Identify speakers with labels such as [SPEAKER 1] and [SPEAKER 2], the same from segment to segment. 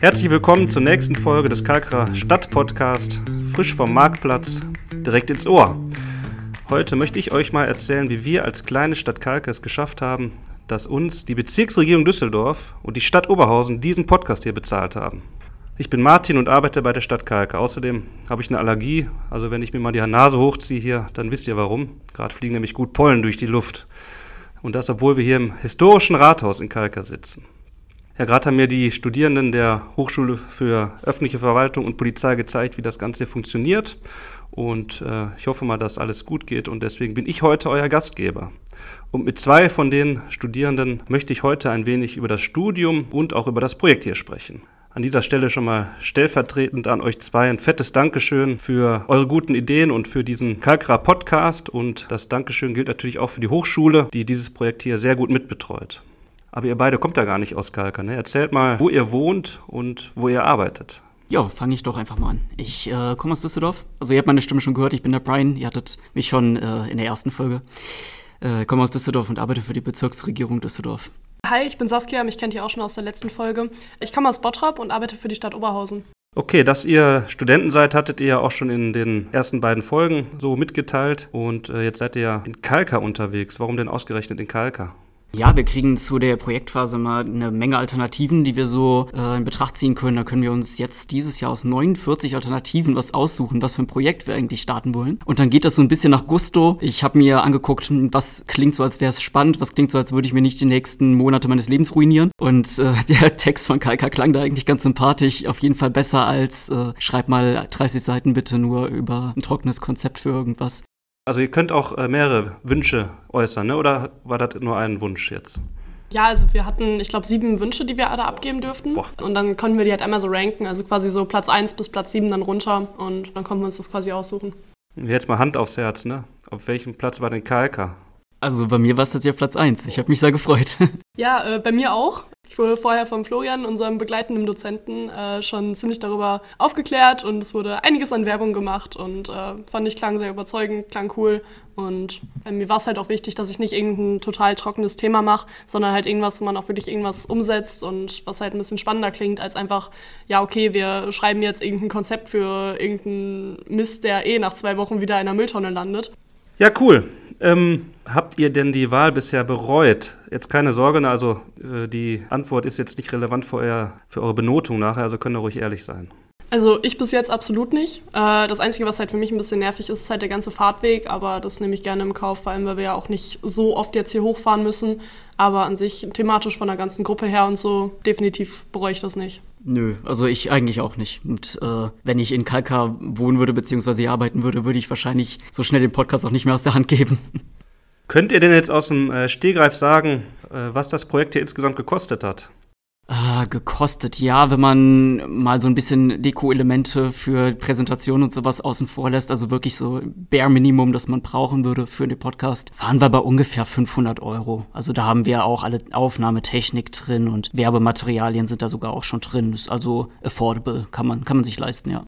[SPEAKER 1] Herzlich willkommen zur nächsten Folge des Kalkra Stadtpodcast, frisch vom Marktplatz, direkt ins Ohr. Heute möchte ich euch mal erzählen, wie wir als kleine Stadt Kalk es geschafft haben, dass uns die Bezirksregierung Düsseldorf und die Stadt Oberhausen diesen Podcast hier bezahlt haben. Ich bin Martin und arbeite bei der Stadt Kalk. Außerdem habe ich eine Allergie, also wenn ich mir mal die Nase hochziehe hier, dann wisst ihr warum. Gerade fliegen nämlich gut Pollen durch die Luft. Und das, obwohl wir hier im historischen Rathaus in Kalka sitzen. Ja, gerade haben mir die Studierenden der Hochschule für öffentliche Verwaltung und Polizei gezeigt, wie das Ganze funktioniert. Und äh, ich hoffe mal, dass alles gut geht. Und deswegen bin ich heute euer Gastgeber. Und mit zwei von den Studierenden möchte ich heute ein wenig über das Studium und auch über das Projekt hier sprechen. An dieser Stelle schon mal stellvertretend an euch zwei ein fettes Dankeschön für eure guten Ideen und für diesen Kalkra Podcast. Und das Dankeschön gilt natürlich auch für die Hochschule, die dieses Projekt hier sehr gut mitbetreut. Aber ihr beide kommt ja gar nicht aus Kalka. Ne? Erzählt mal, wo ihr wohnt und wo ihr arbeitet.
[SPEAKER 2] Ja, fange ich doch einfach mal an. Ich äh, komme aus Düsseldorf. Also ihr habt meine Stimme schon gehört, ich bin der Brian. Ihr hattet mich schon äh, in der ersten Folge. Äh, komme aus Düsseldorf und arbeite für die Bezirksregierung Düsseldorf.
[SPEAKER 3] Hi, ich bin Saskia, mich kennt ihr auch schon aus der letzten Folge. Ich komme aus Bottrop und arbeite für die Stadt Oberhausen.
[SPEAKER 1] Okay, dass ihr Studenten seid, hattet ihr ja auch schon in den ersten beiden Folgen so mitgeteilt. Und äh, jetzt seid ihr ja in Kalka unterwegs. Warum denn ausgerechnet in Kalka?
[SPEAKER 2] Ja, wir kriegen zu der Projektphase mal eine Menge Alternativen, die wir so äh, in Betracht ziehen können. Da können wir uns jetzt dieses Jahr aus 49 Alternativen was aussuchen, was für ein Projekt wir eigentlich starten wollen. Und dann geht das so ein bisschen nach Gusto. Ich habe mir angeguckt, was klingt so, als wäre es spannend, was klingt so, als würde ich mir nicht die nächsten Monate meines Lebens ruinieren. Und äh, der Text von Kalka klang da eigentlich ganz sympathisch. Auf jeden Fall besser als äh, schreib mal 30 Seiten bitte nur über ein trockenes Konzept für irgendwas.
[SPEAKER 1] Also ihr könnt auch äh, mehrere Wünsche äußern, ne? oder war das nur ein Wunsch jetzt?
[SPEAKER 3] Ja, also wir hatten, ich glaube, sieben Wünsche, die wir da abgeben dürften. Boah. Und dann konnten wir die halt einmal so ranken, also quasi so Platz 1 bis Platz 7 dann runter und dann konnten wir uns das quasi aussuchen.
[SPEAKER 1] Jetzt mal Hand aufs Herz, ne? Auf welchem Platz war denn Kalka?
[SPEAKER 2] Also bei mir war es tatsächlich auf Platz 1. Ich habe mich sehr gefreut.
[SPEAKER 3] Ja, äh, bei mir auch. Ich wurde vorher von Florian, unserem begleitenden Dozenten, äh, schon ziemlich darüber aufgeklärt und es wurde einiges an Werbung gemacht und äh, fand ich klang sehr überzeugend, klang cool. Und äh, mir war es halt auch wichtig, dass ich nicht irgendein total trockenes Thema mache, sondern halt irgendwas, wo man auch wirklich irgendwas umsetzt und was halt ein bisschen spannender klingt, als einfach, ja, okay, wir schreiben jetzt irgendein Konzept für irgendeinen Mist, der eh nach zwei Wochen wieder in der Mülltonne landet.
[SPEAKER 1] Ja, cool. Ähm, habt ihr denn die Wahl bisher bereut? Jetzt keine Sorge, ne, also äh, die Antwort ist jetzt nicht relevant für, euer, für eure Benotung nachher, also könnt ihr ruhig ehrlich sein.
[SPEAKER 3] Also ich bis jetzt absolut nicht. Äh, das Einzige, was halt für mich ein bisschen nervig ist, ist halt der ganze Fahrtweg, aber das nehme ich gerne im Kauf, vor allem weil wir ja auch nicht so oft jetzt hier hochfahren müssen. Aber an sich thematisch von der ganzen Gruppe her und so, definitiv bereue ich das nicht.
[SPEAKER 2] Nö, also ich eigentlich auch nicht. Und äh, wenn ich in Kalka wohnen würde, beziehungsweise hier arbeiten würde, würde ich wahrscheinlich so schnell den Podcast auch nicht mehr aus der Hand geben.
[SPEAKER 1] Könnt ihr denn jetzt aus dem äh, Stehgreif sagen, äh, was das Projekt hier insgesamt gekostet hat?
[SPEAKER 2] Gekostet, ja, wenn man mal so ein bisschen Deko-Elemente für Präsentationen und sowas außen vor lässt, also wirklich so Bare Minimum, das man brauchen würde für den Podcast, waren wir bei ungefähr 500 Euro. Also da haben wir auch alle Aufnahmetechnik drin und Werbematerialien sind da sogar auch schon drin. Ist also affordable, kann man, kann man sich leisten, ja.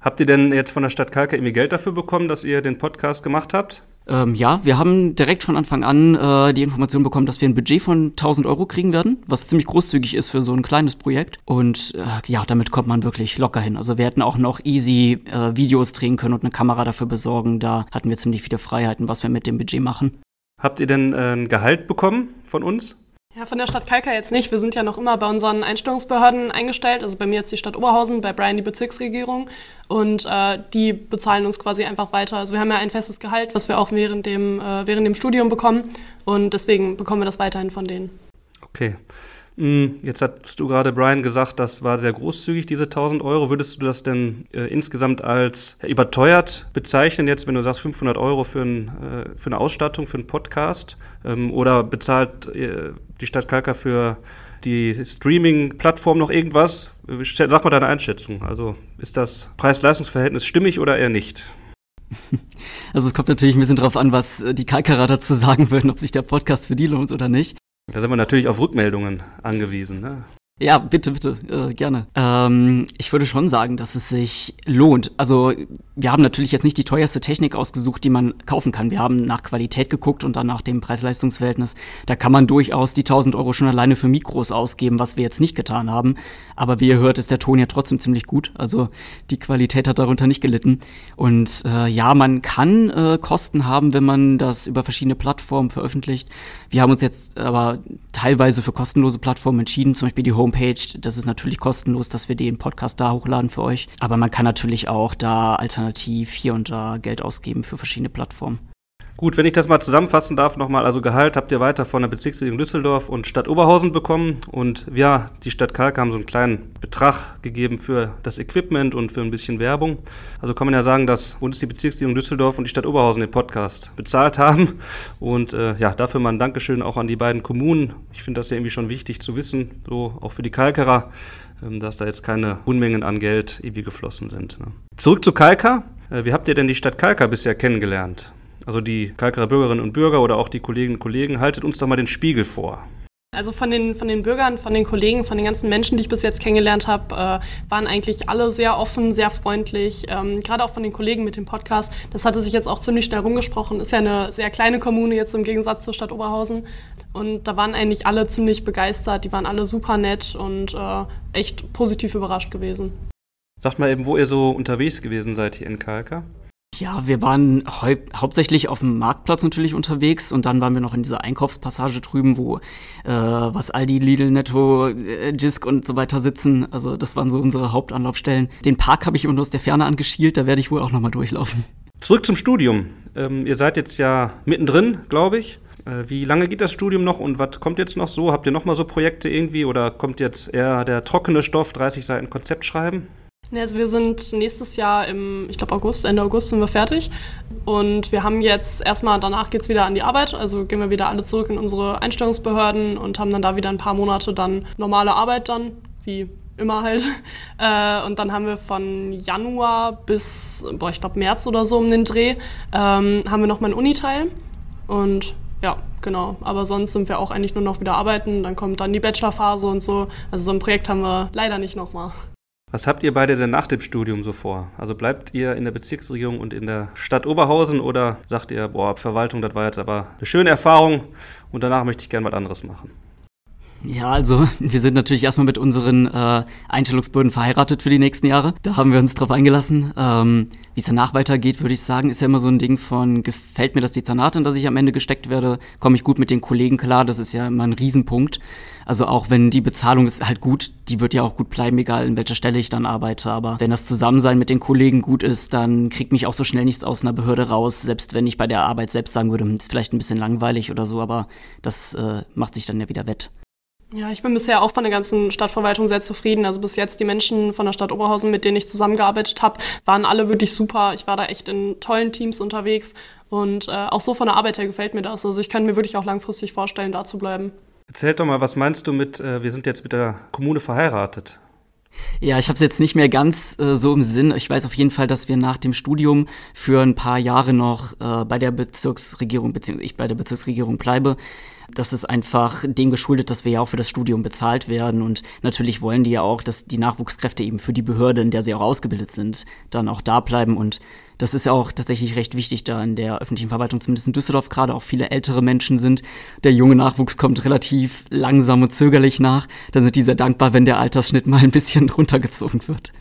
[SPEAKER 1] Habt ihr denn jetzt von der Stadt Kalka irgendwie Geld dafür bekommen, dass ihr den Podcast gemacht habt?
[SPEAKER 2] Ähm, ja, wir haben direkt von Anfang an äh, die Information bekommen, dass wir ein Budget von 1000 Euro kriegen werden, was ziemlich großzügig ist für so ein kleines Projekt. Und äh, ja, damit kommt man wirklich locker hin. Also wir hätten auch noch easy äh, Videos drehen können und eine Kamera dafür besorgen. Da hatten wir ziemlich viele Freiheiten, was wir mit dem Budget machen.
[SPEAKER 1] Habt ihr denn äh, ein Gehalt bekommen von uns?
[SPEAKER 3] Ja, von der Stadt Kalka jetzt nicht. Wir sind ja noch immer bei unseren Einstellungsbehörden eingestellt. Also bei mir jetzt die Stadt Oberhausen, bei Brian die Bezirksregierung. Und äh, die bezahlen uns quasi einfach weiter. Also wir haben ja ein festes Gehalt, was wir auch während dem, äh, während dem Studium bekommen. Und deswegen bekommen wir das weiterhin von denen.
[SPEAKER 1] Okay. Hm, jetzt hast du gerade, Brian, gesagt, das war sehr großzügig, diese 1000 Euro. Würdest du das denn äh, insgesamt als überteuert bezeichnen, jetzt, wenn du sagst 500 Euro für, ein, äh, für eine Ausstattung, für einen Podcast? Ähm, oder bezahlt äh, die Stadt Kalka für die Streaming-Plattform noch irgendwas? Sag mal deine Einschätzung. Also ist das Preis-Leistungs-Verhältnis stimmig oder eher nicht?
[SPEAKER 2] Also es kommt natürlich ein bisschen drauf an, was die Kalkerer dazu sagen würden, ob sich der Podcast für die lohnt oder nicht.
[SPEAKER 1] Da sind wir natürlich auf Rückmeldungen angewiesen. Ne?
[SPEAKER 2] Ja, bitte, bitte, äh, gerne. Ähm, ich würde schon sagen, dass es sich lohnt. Also wir haben natürlich jetzt nicht die teuerste Technik ausgesucht, die man kaufen kann. Wir haben nach Qualität geguckt und dann nach dem Preis-Leistungs-Verhältnis. Da kann man durchaus die 1000 Euro schon alleine für Mikros ausgeben, was wir jetzt nicht getan haben. Aber wie ihr hört, ist der Ton ja trotzdem ziemlich gut. Also die Qualität hat darunter nicht gelitten. Und äh, ja, man kann äh, Kosten haben, wenn man das über verschiedene Plattformen veröffentlicht. Wir haben uns jetzt aber teilweise für kostenlose Plattformen entschieden, zum Beispiel die Homepage. Das ist natürlich kostenlos, dass wir den Podcast da hochladen für euch. Aber man kann natürlich auch da alternativ alternativ hier und da Geld ausgeben für verschiedene Plattformen.
[SPEAKER 1] Gut, wenn ich das mal zusammenfassen darf nochmal, also Gehalt habt ihr weiter von der Bezirksregierung Düsseldorf und Stadt Oberhausen bekommen und ja, die Stadt Kalk haben so einen kleinen Betrag gegeben für das Equipment und für ein bisschen Werbung. Also kann man ja sagen, dass uns die Bezirksregierung Düsseldorf und die Stadt Oberhausen den Podcast bezahlt haben und äh, ja, dafür mal ein Dankeschön auch an die beiden Kommunen. Ich finde das ja irgendwie schon wichtig zu wissen, so auch für die Kalkerer, ähm, dass da jetzt keine Unmengen an Geld irgendwie geflossen sind. Ne? Zurück zu Kalka. Äh, wie habt ihr denn die Stadt Kalka bisher kennengelernt? Also die Kalkerer Bürgerinnen und Bürger oder auch die Kolleginnen und Kollegen, haltet uns doch mal den Spiegel vor.
[SPEAKER 3] Also von den, von den Bürgern, von den Kollegen, von den ganzen Menschen, die ich bis jetzt kennengelernt habe, äh, waren eigentlich alle sehr offen, sehr freundlich. Ähm, Gerade auch von den Kollegen mit dem Podcast. Das hatte sich jetzt auch ziemlich schnell rumgesprochen. Ist ja eine sehr kleine Kommune jetzt im Gegensatz zur Stadt Oberhausen. Und da waren eigentlich alle ziemlich begeistert. Die waren alle super nett und äh, echt positiv überrascht gewesen.
[SPEAKER 1] Sagt mal eben, wo ihr so unterwegs gewesen seid hier in Kalka.
[SPEAKER 2] Ja, wir waren hau hauptsächlich auf dem Marktplatz natürlich unterwegs und dann waren wir noch in dieser Einkaufspassage drüben, wo äh, was Aldi, Lidl, Netto, äh, Jisk und so weiter sitzen. Also das waren so unsere Hauptanlaufstellen. Den Park habe ich immer nur aus der Ferne angeschielt, da werde ich wohl auch nochmal durchlaufen.
[SPEAKER 1] Zurück zum Studium. Ähm, ihr seid jetzt ja mittendrin, glaube ich. Äh, wie lange geht das Studium noch und was kommt jetzt noch so? Habt ihr noch mal so Projekte irgendwie oder kommt jetzt eher der trockene Stoff, 30 Seiten Konzept schreiben?
[SPEAKER 3] Also wir sind nächstes Jahr im, ich glaube August, Ende August sind wir fertig. Und wir haben jetzt erstmal, danach geht es wieder an die Arbeit. Also gehen wir wieder alle zurück in unsere Einstellungsbehörden und haben dann da wieder ein paar Monate dann normale Arbeit dann, wie immer halt. Äh, und dann haben wir von Januar bis, boah, ich glaube März oder so um den Dreh, ähm, haben wir nochmal einen Uniteil. Und ja, genau. Aber sonst sind wir auch eigentlich nur noch wieder arbeiten. Dann kommt dann die Bachelorphase und so. Also so ein Projekt haben wir leider nicht nochmal.
[SPEAKER 1] Was habt ihr beide denn nach dem Studium so vor? Also bleibt ihr in der Bezirksregierung und in der Stadt Oberhausen oder sagt ihr, boah, Verwaltung, das war jetzt aber eine schöne Erfahrung und danach möchte ich gerne was anderes machen?
[SPEAKER 2] Ja, also wir sind natürlich erstmal mit unseren äh, Einstellungsbürden verheiratet für die nächsten Jahre. Da haben wir uns drauf eingelassen. Ähm, Wie es danach weitergeht, würde ich sagen, ist ja immer so ein Ding von, gefällt mir das Dezernat, in das ich am Ende gesteckt werde, komme ich gut mit den Kollegen klar, das ist ja immer ein Riesenpunkt. Also auch wenn die Bezahlung ist halt gut, die wird ja auch gut bleiben, egal in welcher Stelle ich dann arbeite. Aber wenn das Zusammensein mit den Kollegen gut ist, dann kriegt mich auch so schnell nichts aus einer Behörde raus, selbst wenn ich bei der Arbeit selbst sagen würde, hm, ist vielleicht ein bisschen langweilig oder so, aber das äh, macht sich dann ja wieder wett.
[SPEAKER 3] Ja, ich bin bisher auch von der ganzen Stadtverwaltung sehr zufrieden. Also bis jetzt die Menschen von der Stadt Oberhausen, mit denen ich zusammengearbeitet habe, waren alle wirklich super. Ich war da echt in tollen Teams unterwegs und äh, auch so von der Arbeit her gefällt mir das. Also ich kann mir wirklich auch langfristig vorstellen, da zu bleiben.
[SPEAKER 1] Erzähl doch mal, was meinst du mit, äh, wir sind jetzt mit der Kommune verheiratet?
[SPEAKER 2] Ja, ich habe es jetzt nicht mehr ganz äh, so im Sinn. Ich weiß auf jeden Fall, dass wir nach dem Studium für ein paar Jahre noch äh, bei der Bezirksregierung, beziehungsweise ich bei der Bezirksregierung bleibe. Das ist einfach dem geschuldet, dass wir ja auch für das Studium bezahlt werden. Und natürlich wollen die ja auch, dass die Nachwuchskräfte eben für die Behörde, in der sie auch ausgebildet sind, dann auch da bleiben. Und das ist ja auch tatsächlich recht wichtig, da in der öffentlichen Verwaltung, zumindest in Düsseldorf gerade, auch viele ältere Menschen sind. Der junge Nachwuchs kommt relativ langsam und zögerlich nach. Da sind die sehr dankbar, wenn der Altersschnitt mal ein bisschen runtergezogen wird.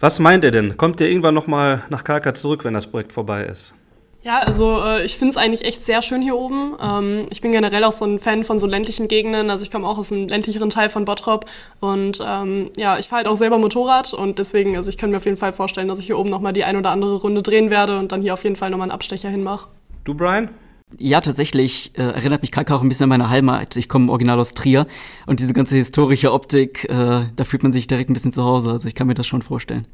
[SPEAKER 1] Was meint ihr denn? Kommt ihr irgendwann nochmal nach Kalka zurück, wenn das Projekt vorbei ist?
[SPEAKER 3] Ja, also äh, ich finde es eigentlich echt sehr schön hier oben. Ähm, ich bin generell auch so ein Fan von so ländlichen Gegenden. Also ich komme auch aus einem ländlicheren Teil von Bottrop und ähm, ja, ich fahre halt auch selber Motorrad und deswegen, also ich kann mir auf jeden Fall vorstellen, dass ich hier oben nochmal die ein oder andere Runde drehen werde und dann hier auf jeden Fall nochmal einen Abstecher hinmache.
[SPEAKER 1] Du, Brian?
[SPEAKER 2] Ja, tatsächlich äh, erinnert mich Kalka auch ein bisschen an meine Heimat. Ich komme original aus Trier und diese ganze historische Optik, äh, da fühlt man sich direkt ein bisschen zu Hause. Also ich kann mir das schon vorstellen.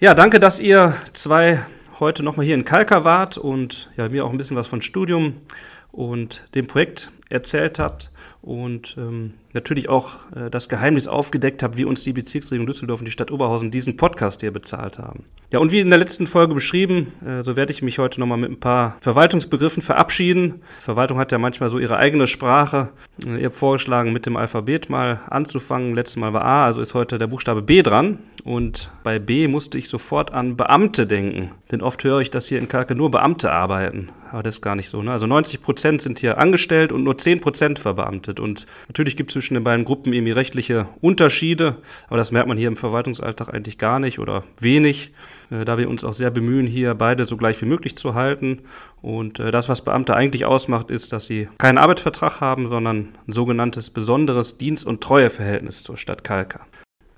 [SPEAKER 1] Ja, danke, dass ihr zwei heute nochmal hier in Kalka wart und ja, mir auch ein bisschen was von Studium und dem Projekt erzählt habt und ähm, natürlich auch äh, das Geheimnis aufgedeckt habt, wie uns die Bezirksregierung Düsseldorf und die Stadt Oberhausen diesen Podcast hier bezahlt haben. Ja, und wie in der letzten Folge beschrieben, äh, so werde ich mich heute nochmal mit ein paar Verwaltungsbegriffen verabschieden. Verwaltung hat ja manchmal so ihre eigene Sprache. Äh, ihr habt vorgeschlagen, mit dem Alphabet mal anzufangen. Letztes Mal war A, also ist heute der Buchstabe B dran. Und bei B musste ich sofort an Beamte denken. Denn oft höre ich, dass hier in Kalke nur Beamte arbeiten. Aber das ist gar nicht so. Ne? Also 90 Prozent sind hier angestellt und nur 10 Prozent verbeamtet. Und natürlich gibt es zwischen den beiden Gruppen irgendwie rechtliche Unterschiede. Aber das merkt man hier im Verwaltungsalltag eigentlich gar nicht oder wenig, äh, da wir uns auch sehr bemühen, hier beide so gleich wie möglich zu halten. Und äh, das, was Beamte eigentlich ausmacht, ist, dass sie keinen Arbeitsvertrag haben, sondern ein sogenanntes besonderes Dienst- und Treueverhältnis zur Stadt Kalka.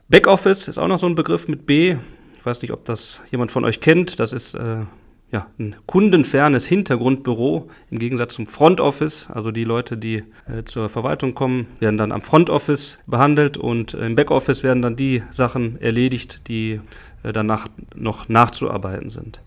[SPEAKER 1] Backoffice ist auch noch so ein Begriff mit B. Ich weiß nicht, ob das jemand von euch kennt. Das ist äh, ja, ein kundenfernes Hintergrundbüro im Gegensatz zum Front Office. Also die Leute, die äh, zur Verwaltung kommen, werden dann am Front Office behandelt und im Backoffice werden dann die Sachen erledigt, die äh, danach noch nachzuarbeiten sind.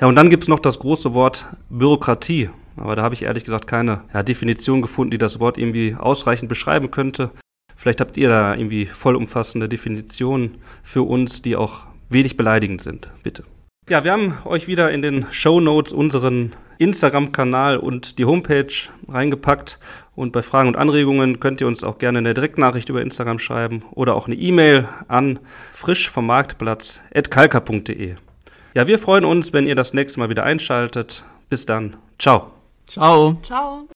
[SPEAKER 1] Ja, und dann gibt es noch das große Wort Bürokratie. Aber da habe ich ehrlich gesagt keine ja, Definition gefunden, die das Wort irgendwie ausreichend beschreiben könnte. Vielleicht habt ihr da irgendwie vollumfassende Definitionen für uns, die auch wenig beleidigend sind. Bitte. Ja, wir haben euch wieder in den Show Notes unseren Instagram-Kanal und die Homepage reingepackt. Und bei Fragen und Anregungen könnt ihr uns auch gerne eine Direktnachricht über Instagram schreiben oder auch eine E-Mail an frisch vom. Ja, wir freuen uns, wenn ihr das nächste Mal wieder einschaltet. Bis dann. Ciao.
[SPEAKER 2] Ciao.
[SPEAKER 3] Ciao.